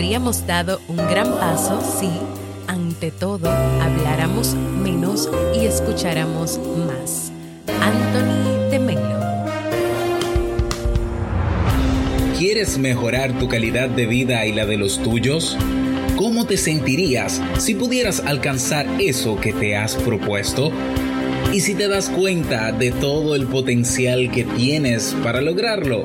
Habríamos dado un gran paso si, ante todo, habláramos menos y escucháramos más. Anthony de Melo. ¿Quieres mejorar tu calidad de vida y la de los tuyos? ¿Cómo te sentirías si pudieras alcanzar eso que te has propuesto? ¿Y si te das cuenta de todo el potencial que tienes para lograrlo?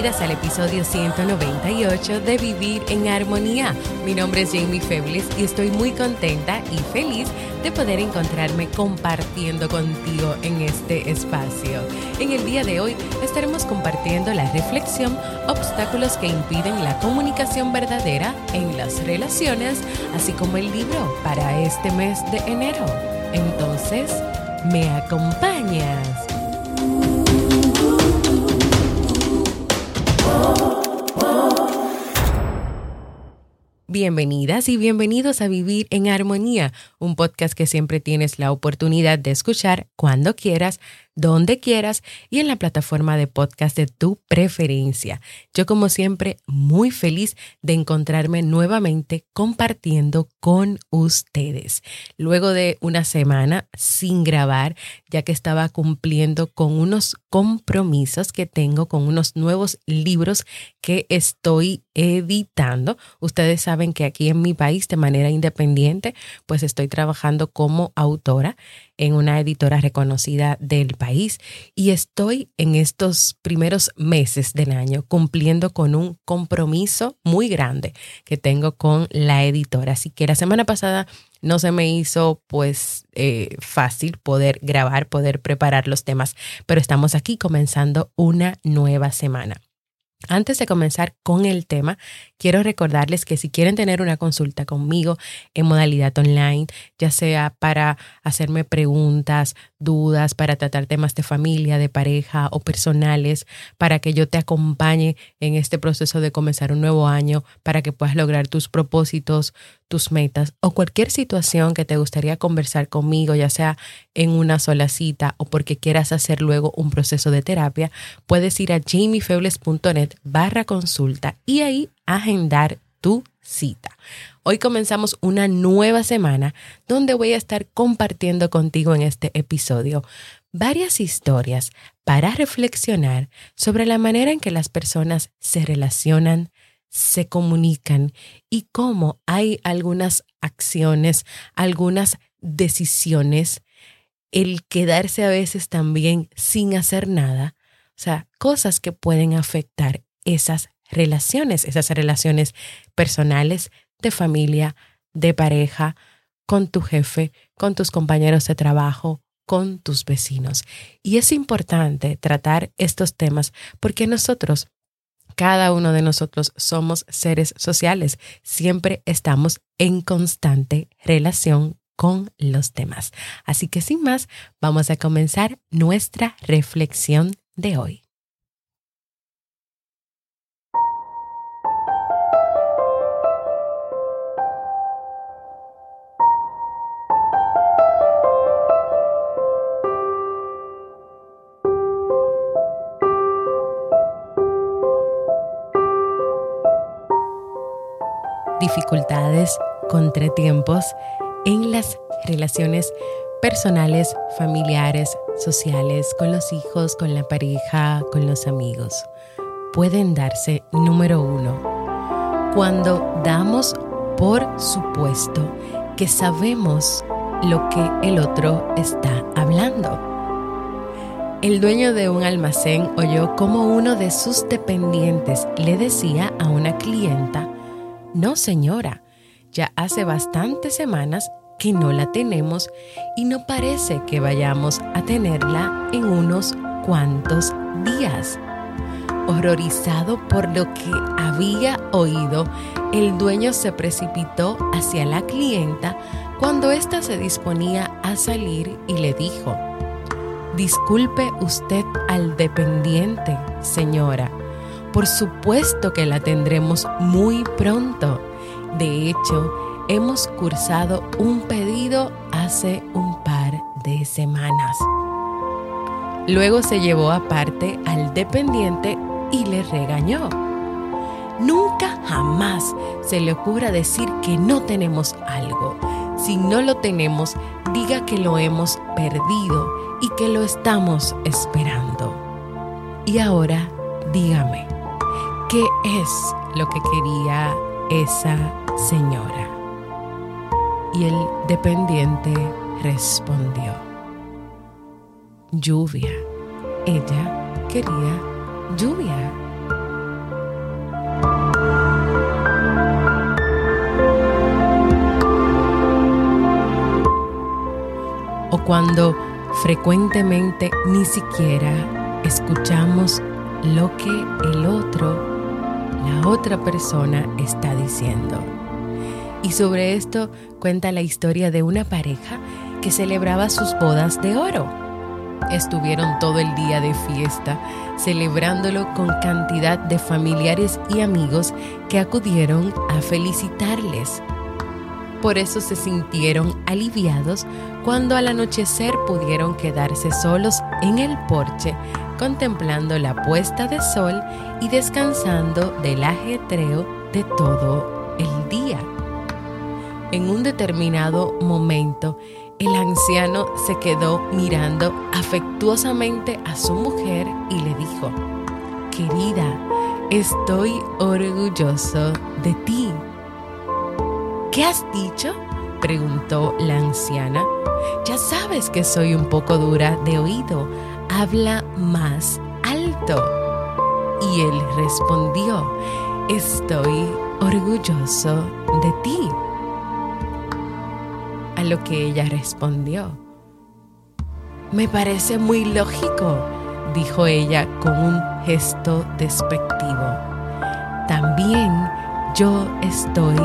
Bienvenidas al episodio 198 de Vivir en Armonía. Mi nombre es Jamie Febles y estoy muy contenta y feliz de poder encontrarme compartiendo contigo en este espacio. En el día de hoy estaremos compartiendo la reflexión Obstáculos que impiden la comunicación verdadera en las relaciones, así como el libro para este mes de enero. Entonces, ¿me acompañas? Bienvenidas y bienvenidos a Vivir en Armonía, un podcast que siempre tienes la oportunidad de escuchar cuando quieras donde quieras y en la plataforma de podcast de tu preferencia. Yo como siempre muy feliz de encontrarme nuevamente compartiendo con ustedes. Luego de una semana sin grabar, ya que estaba cumpliendo con unos compromisos que tengo con unos nuevos libros que estoy editando. Ustedes saben que aquí en mi país de manera independiente, pues estoy trabajando como autora en una editora reconocida del país y estoy en estos primeros meses del año cumpliendo con un compromiso muy grande que tengo con la editora. Así que la semana pasada no se me hizo pues eh, fácil poder grabar, poder preparar los temas, pero estamos aquí comenzando una nueva semana. Antes de comenzar con el tema, quiero recordarles que si quieren tener una consulta conmigo en modalidad online, ya sea para hacerme preguntas, dudas, para tratar temas de familia, de pareja o personales, para que yo te acompañe en este proceso de comenzar un nuevo año, para que puedas lograr tus propósitos, tus metas o cualquier situación que te gustaría conversar conmigo, ya sea en una sola cita o porque quieras hacer luego un proceso de terapia, puedes ir a jamiefebles.net barra consulta y ahí agendar tu cita. Hoy comenzamos una nueva semana donde voy a estar compartiendo contigo en este episodio varias historias para reflexionar sobre la manera en que las personas se relacionan, se comunican y cómo hay algunas acciones, algunas decisiones, el quedarse a veces también sin hacer nada, o sea, cosas que pueden afectar esas relaciones, esas relaciones personales, de familia, de pareja, con tu jefe, con tus compañeros de trabajo, con tus vecinos. Y es importante tratar estos temas porque nosotros cada uno de nosotros somos seres sociales. Siempre estamos en constante relación con los demás. Así que sin más, vamos a comenzar nuestra reflexión de hoy. dificultades, contratiempos en las relaciones personales, familiares, sociales, con los hijos, con la pareja, con los amigos. Pueden darse, número uno, cuando damos por supuesto que sabemos lo que el otro está hablando. El dueño de un almacén oyó como uno de sus dependientes le decía a una clienta, no señora, ya hace bastantes semanas que no la tenemos y no parece que vayamos a tenerla en unos cuantos días. Horrorizado por lo que había oído, el dueño se precipitó hacia la clienta cuando ésta se disponía a salir y le dijo, Disculpe usted al dependiente, señora. Por supuesto que la tendremos muy pronto. De hecho, hemos cursado un pedido hace un par de semanas. Luego se llevó aparte al dependiente y le regañó. Nunca jamás se le ocurra decir que no tenemos algo. Si no lo tenemos, diga que lo hemos perdido y que lo estamos esperando. Y ahora dígame, ¿qué es lo que quería esa señora? Y el dependiente respondió, lluvia. Ella quería lluvia. O cuando frecuentemente ni siquiera escuchamos lo que el otro, la otra persona está diciendo. Y sobre esto cuenta la historia de una pareja que celebraba sus bodas de oro. Estuvieron todo el día de fiesta, celebrándolo con cantidad de familiares y amigos que acudieron a felicitarles. Por eso se sintieron aliviados cuando al anochecer pudieron quedarse solos en el porche contemplando la puesta de sol y descansando del ajetreo de todo el día. En un determinado momento, el anciano se quedó mirando afectuosamente a su mujer y le dijo, Querida, estoy orgulloso de ti. ¿Qué has dicho? preguntó la anciana. Ya sabes que soy un poco dura de oído. Habla más alto. Y él respondió, estoy orgulloso de ti a lo que ella respondió. Me parece muy lógico, dijo ella con un gesto despectivo. También yo estoy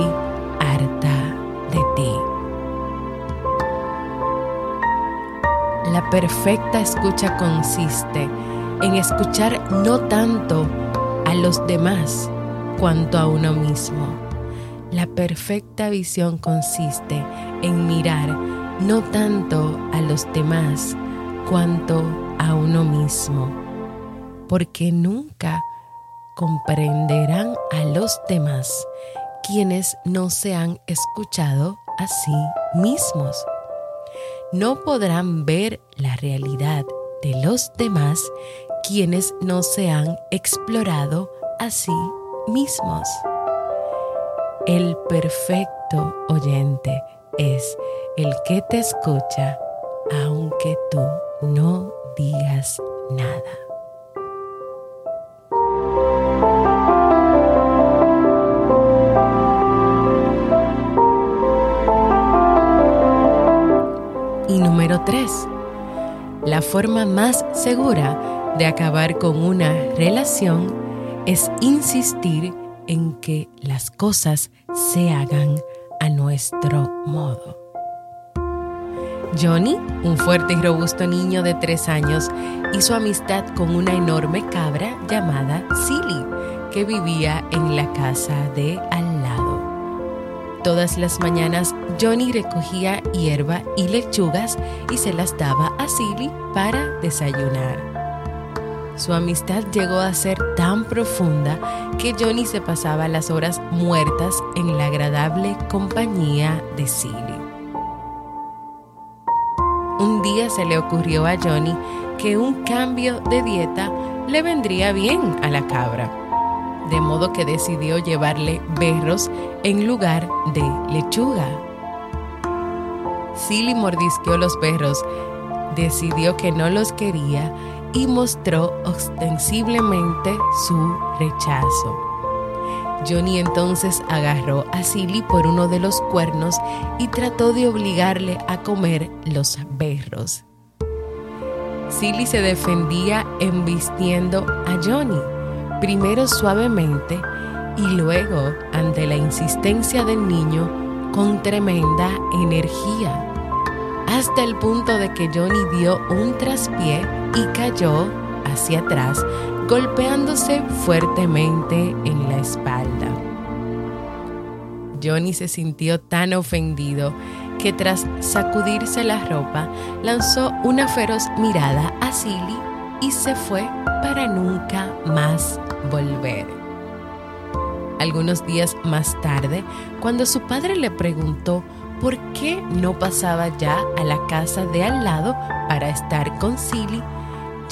harta de ti. La perfecta escucha consiste en escuchar no tanto a los demás cuanto a uno mismo la perfecta visión consiste en mirar no tanto a los demás cuanto a uno mismo, porque nunca comprenderán a los demás quienes no se han escuchado a sí mismos. No podrán ver la realidad de los demás quienes no se han explorado a sí mismos. El perfecto oyente es el que te escucha aunque tú no digas nada. Y número 3. La forma más segura de acabar con una relación es insistir en que las cosas se hagan a nuestro modo. Johnny, un fuerte y robusto niño de tres años, hizo amistad con una enorme cabra llamada Silly, que vivía en la casa de al lado. Todas las mañanas Johnny recogía hierba y lechugas y se las daba a Silly para desayunar. Su amistad llegó a ser tan profunda que Johnny se pasaba las horas muertas en la agradable compañía de Silly. Un día se le ocurrió a Johnny que un cambio de dieta le vendría bien a la cabra, de modo que decidió llevarle berros en lugar de lechuga. Silly mordisqueó los perros, decidió que no los quería y mostró ostensiblemente su rechazo. Johnny entonces agarró a Silly por uno de los cuernos y trató de obligarle a comer los berros. Silly se defendía embistiendo a Johnny, primero suavemente y luego, ante la insistencia del niño, con tremenda energía, hasta el punto de que Johnny dio un traspié y cayó hacia atrás, golpeándose fuertemente en la espalda. Johnny se sintió tan ofendido que tras sacudirse la ropa lanzó una feroz mirada a Silly y se fue para nunca más volver. Algunos días más tarde, cuando su padre le preguntó por qué no pasaba ya a la casa de al lado para estar con Silly,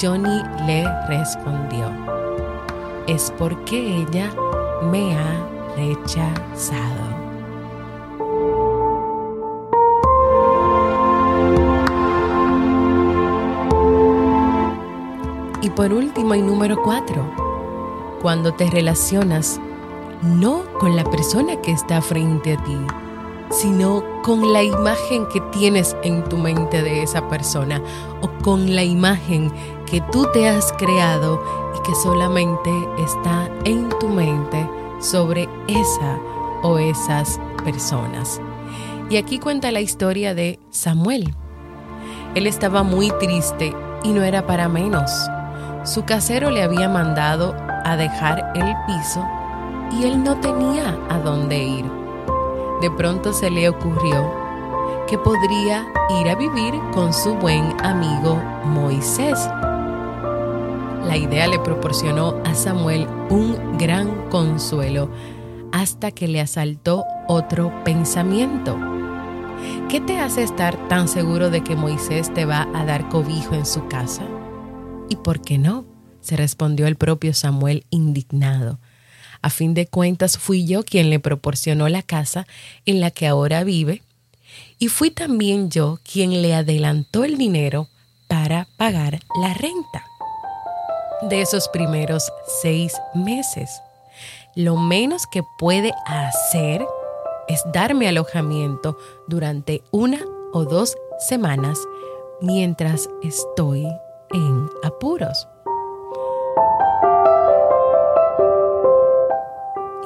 Johnny le respondió, es porque ella me ha rechazado. Y por último y número cuatro, cuando te relacionas no con la persona que está frente a ti, sino con la imagen que tienes en tu mente de esa persona o con la imagen que tú te has creado y que solamente está en tu mente sobre esa o esas personas. Y aquí cuenta la historia de Samuel. Él estaba muy triste y no era para menos. Su casero le había mandado a dejar el piso y él no tenía a dónde ir. De pronto se le ocurrió que podría ir a vivir con su buen amigo Moisés. La idea le proporcionó a Samuel un gran consuelo hasta que le asaltó otro pensamiento. ¿Qué te hace estar tan seguro de que Moisés te va a dar cobijo en su casa? ¿Y por qué no? se respondió el propio Samuel indignado. A fin de cuentas fui yo quien le proporcionó la casa en la que ahora vive y fui también yo quien le adelantó el dinero para pagar la renta de esos primeros seis meses. Lo menos que puede hacer es darme alojamiento durante una o dos semanas mientras estoy en apuros.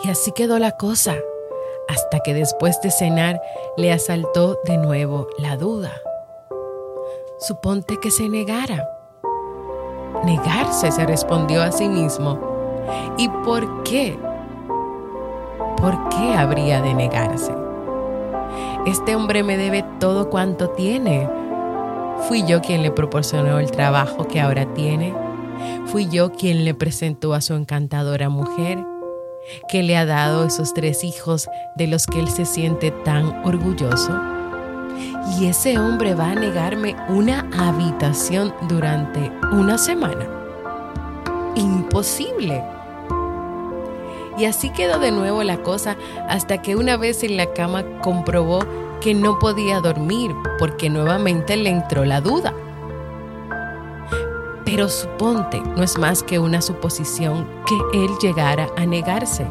Y así quedó la cosa, hasta que después de cenar le asaltó de nuevo la duda. Suponte que se negara. Negarse, se respondió a sí mismo. ¿Y por qué? ¿Por qué habría de negarse? Este hombre me debe todo cuanto tiene. Fui yo quien le proporcionó el trabajo que ahora tiene. Fui yo quien le presentó a su encantadora mujer que le ha dado esos tres hijos de los que él se siente tan orgulloso? Y ese hombre va a negarme una habitación durante una semana. Imposible. Y así quedó de nuevo la cosa hasta que una vez en la cama comprobó que no podía dormir porque nuevamente le entró la duda. Pero suponte, no es más que una suposición que él llegara a negarse.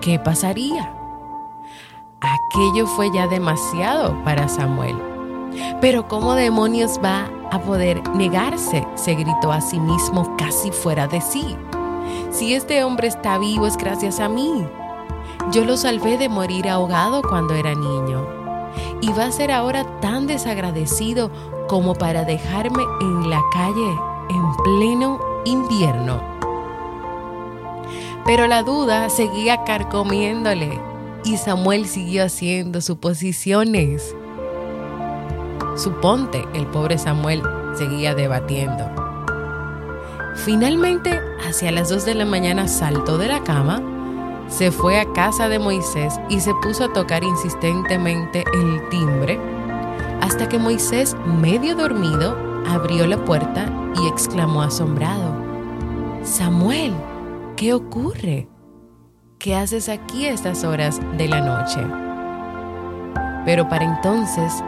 ¿Qué pasaría? Aquello fue ya demasiado para Samuel. Pero ¿cómo demonios va a poder negarse? se gritó a sí mismo casi fuera de sí. Si este hombre está vivo es gracias a mí. Yo lo salvé de morir ahogado cuando era niño. Y va a ser ahora tan desagradecido como para dejarme en la calle en pleno invierno. Pero la duda seguía carcomiéndole y Samuel siguió haciendo suposiciones. Suponte, el pobre Samuel seguía debatiendo. Finalmente, hacia las dos de la mañana saltó de la cama, se fue a casa de Moisés y se puso a tocar insistentemente el timbre hasta que Moisés, medio dormido, abrió la puerta y exclamó asombrado, Samuel, ¿qué ocurre? ¿Qué haces aquí a estas horas de la noche? Pero para entonces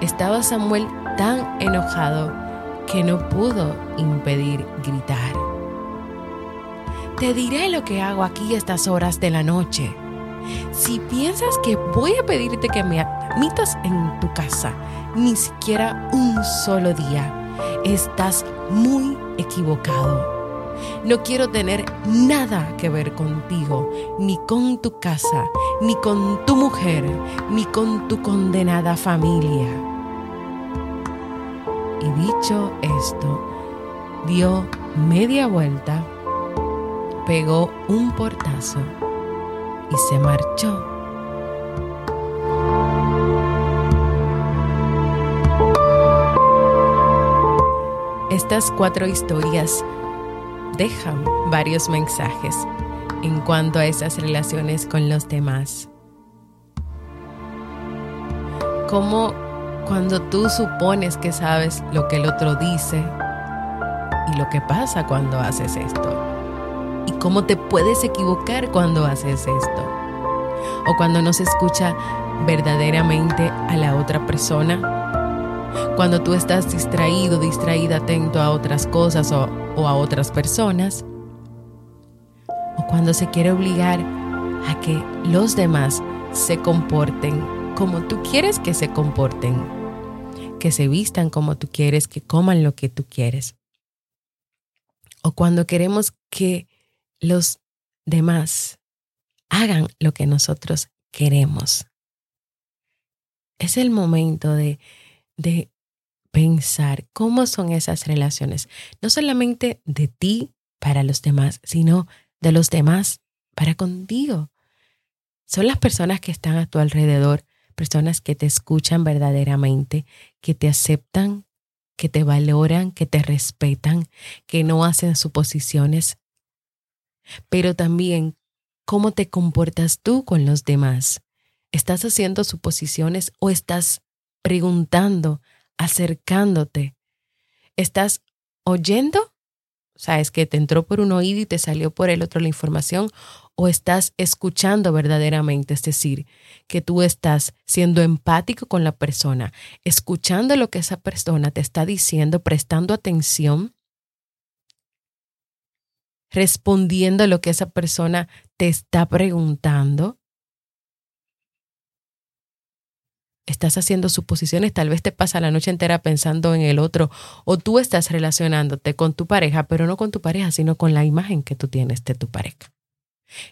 estaba Samuel tan enojado que no pudo impedir gritar. Te diré lo que hago aquí a estas horas de la noche. Si piensas que voy a pedirte que me admitas en tu casa, ni siquiera un solo día, estás muy equivocado. No quiero tener nada que ver contigo, ni con tu casa, ni con tu mujer, ni con tu condenada familia. Y dicho esto, dio media vuelta, pegó un portazo y se marchó. Estas cuatro historias dejan varios mensajes en cuanto a esas relaciones con los demás. Como cuando tú supones que sabes lo que el otro dice y lo que pasa cuando haces esto. Y cómo te puedes equivocar cuando haces esto. O cuando no se escucha verdaderamente a la otra persona. Cuando tú estás distraído, distraída, atento a otras cosas o a otras personas, o cuando se quiere obligar a que los demás se comporten como tú quieres que se comporten, que se vistan como tú quieres, que coman lo que tú quieres, o cuando queremos que los demás hagan lo que nosotros queremos. Es el momento de pensar cómo son esas relaciones, no solamente de ti para los demás, sino de los demás para contigo. Son las personas que están a tu alrededor, personas que te escuchan verdaderamente, que te aceptan, que te valoran, que te respetan, que no hacen suposiciones. Pero también cómo te comportas tú con los demás. ¿Estás haciendo suposiciones o estás preguntando acercándote. ¿Estás oyendo? ¿Sabes que te entró por un oído y te salió por el otro la información? ¿O estás escuchando verdaderamente? Es decir, que tú estás siendo empático con la persona, escuchando lo que esa persona te está diciendo, prestando atención, respondiendo lo que esa persona te está preguntando. Estás haciendo suposiciones, tal vez te pasa la noche entera pensando en el otro o tú estás relacionándote con tu pareja, pero no con tu pareja, sino con la imagen que tú tienes de tu pareja.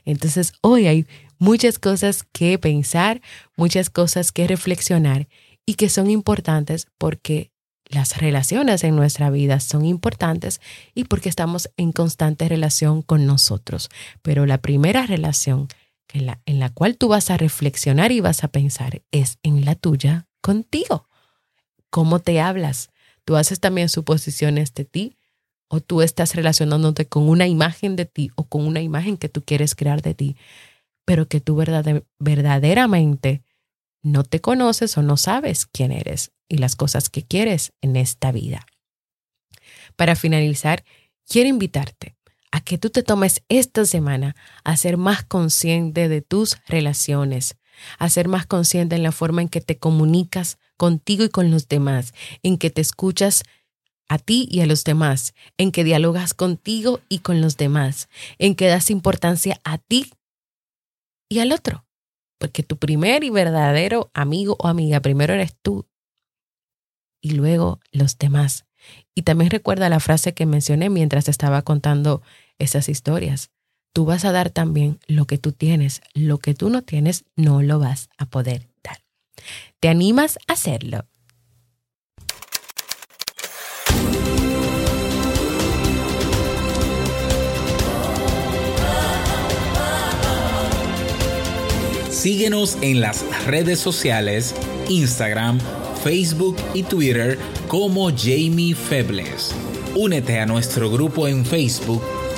Entonces, hoy hay muchas cosas que pensar, muchas cosas que reflexionar y que son importantes porque las relaciones en nuestra vida son importantes y porque estamos en constante relación con nosotros. Pero la primera relación en la, en la cual tú vas a reflexionar y vas a pensar es en la tuya contigo. ¿Cómo te hablas? ¿Tú haces también suposiciones de ti? ¿O tú estás relacionándote con una imagen de ti o con una imagen que tú quieres crear de ti, pero que tú verdaderamente no te conoces o no sabes quién eres y las cosas que quieres en esta vida? Para finalizar, quiero invitarte a que tú te tomes esta semana a ser más consciente de tus relaciones, a ser más consciente en la forma en que te comunicas contigo y con los demás, en que te escuchas a ti y a los demás, en que dialogas contigo y con los demás, en que das importancia a ti y al otro. Porque tu primer y verdadero amigo o amiga primero eres tú y luego los demás. Y también recuerda la frase que mencioné mientras estaba contando esas historias. Tú vas a dar también lo que tú tienes. Lo que tú no tienes no lo vas a poder dar. ¿Te animas a hacerlo? Síguenos en las redes sociales, Instagram, Facebook y Twitter como Jamie Febles. Únete a nuestro grupo en Facebook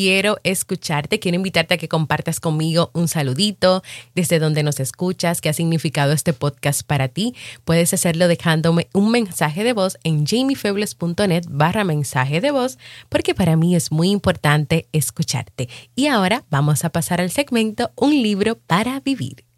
Quiero escucharte, quiero invitarte a que compartas conmigo un saludito desde donde nos escuchas, qué ha significado este podcast para ti. Puedes hacerlo dejándome un mensaje de voz en jamiefebles.net barra mensaje de voz, porque para mí es muy importante escucharte. Y ahora vamos a pasar al segmento Un libro para vivir.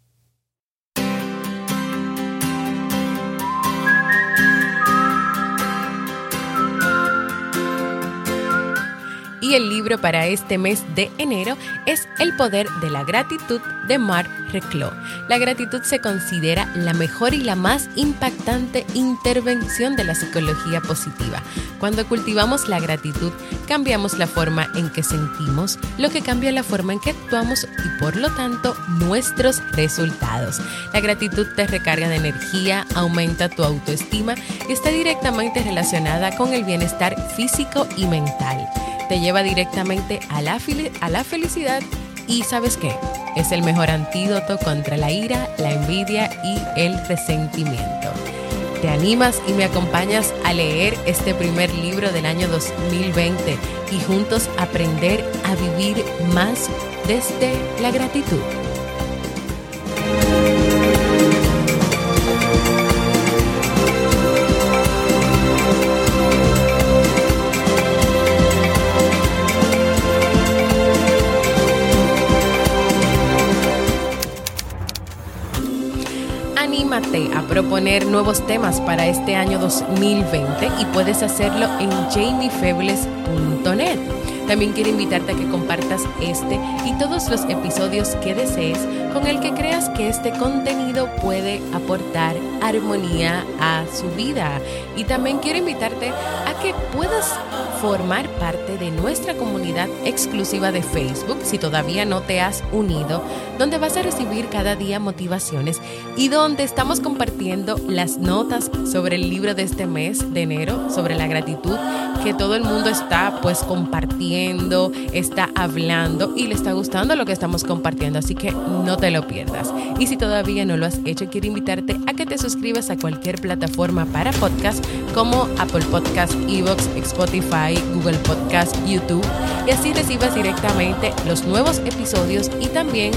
El libro para este mes de enero es El poder de la gratitud de Marc Reclos. La gratitud se considera la mejor y la más impactante intervención de la psicología positiva. Cuando cultivamos la gratitud, cambiamos la forma en que sentimos, lo que cambia la forma en que actuamos y por lo tanto nuestros resultados. La gratitud te recarga de energía, aumenta tu autoestima y está directamente relacionada con el bienestar físico y mental te lleva directamente a la, a la felicidad y sabes qué, es el mejor antídoto contra la ira, la envidia y el resentimiento. ¿Te animas y me acompañas a leer este primer libro del año 2020 y juntos aprender a vivir más desde la gratitud? A proponer nuevos temas para este año 2020 y puedes hacerlo en jamiefebles.net. También quiero invitarte a que compartas este y todos los episodios que desees con el que creas que este contenido puede aportar armonía a su vida. Y también quiero invitarte a que puedas formar parte de nuestra comunidad exclusiva de Facebook si todavía no te has unido, donde vas a recibir cada día motivaciones y donde estamos compartiendo las notas sobre el libro de este mes de enero, sobre la gratitud, que todo el mundo está pues compartiendo, está hablando y le está gustando lo que estamos compartiendo, así que no te lo pierdas. Y si todavía no lo has hecho, quiero invitarte a que te suscribas a cualquier plataforma para podcast como Apple Podcast, Evox, Spotify, Google Podcast, YouTube y así recibas directamente los nuevos episodios y también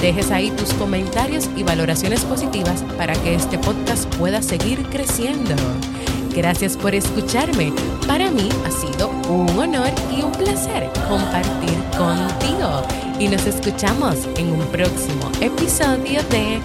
dejes ahí tus comentarios y valoraciones positivas para que este podcast pueda seguir creciendo. Gracias por escucharme. Para mí ha sido un honor y un placer compartir contigo. Y nos escuchamos en un próximo episodio de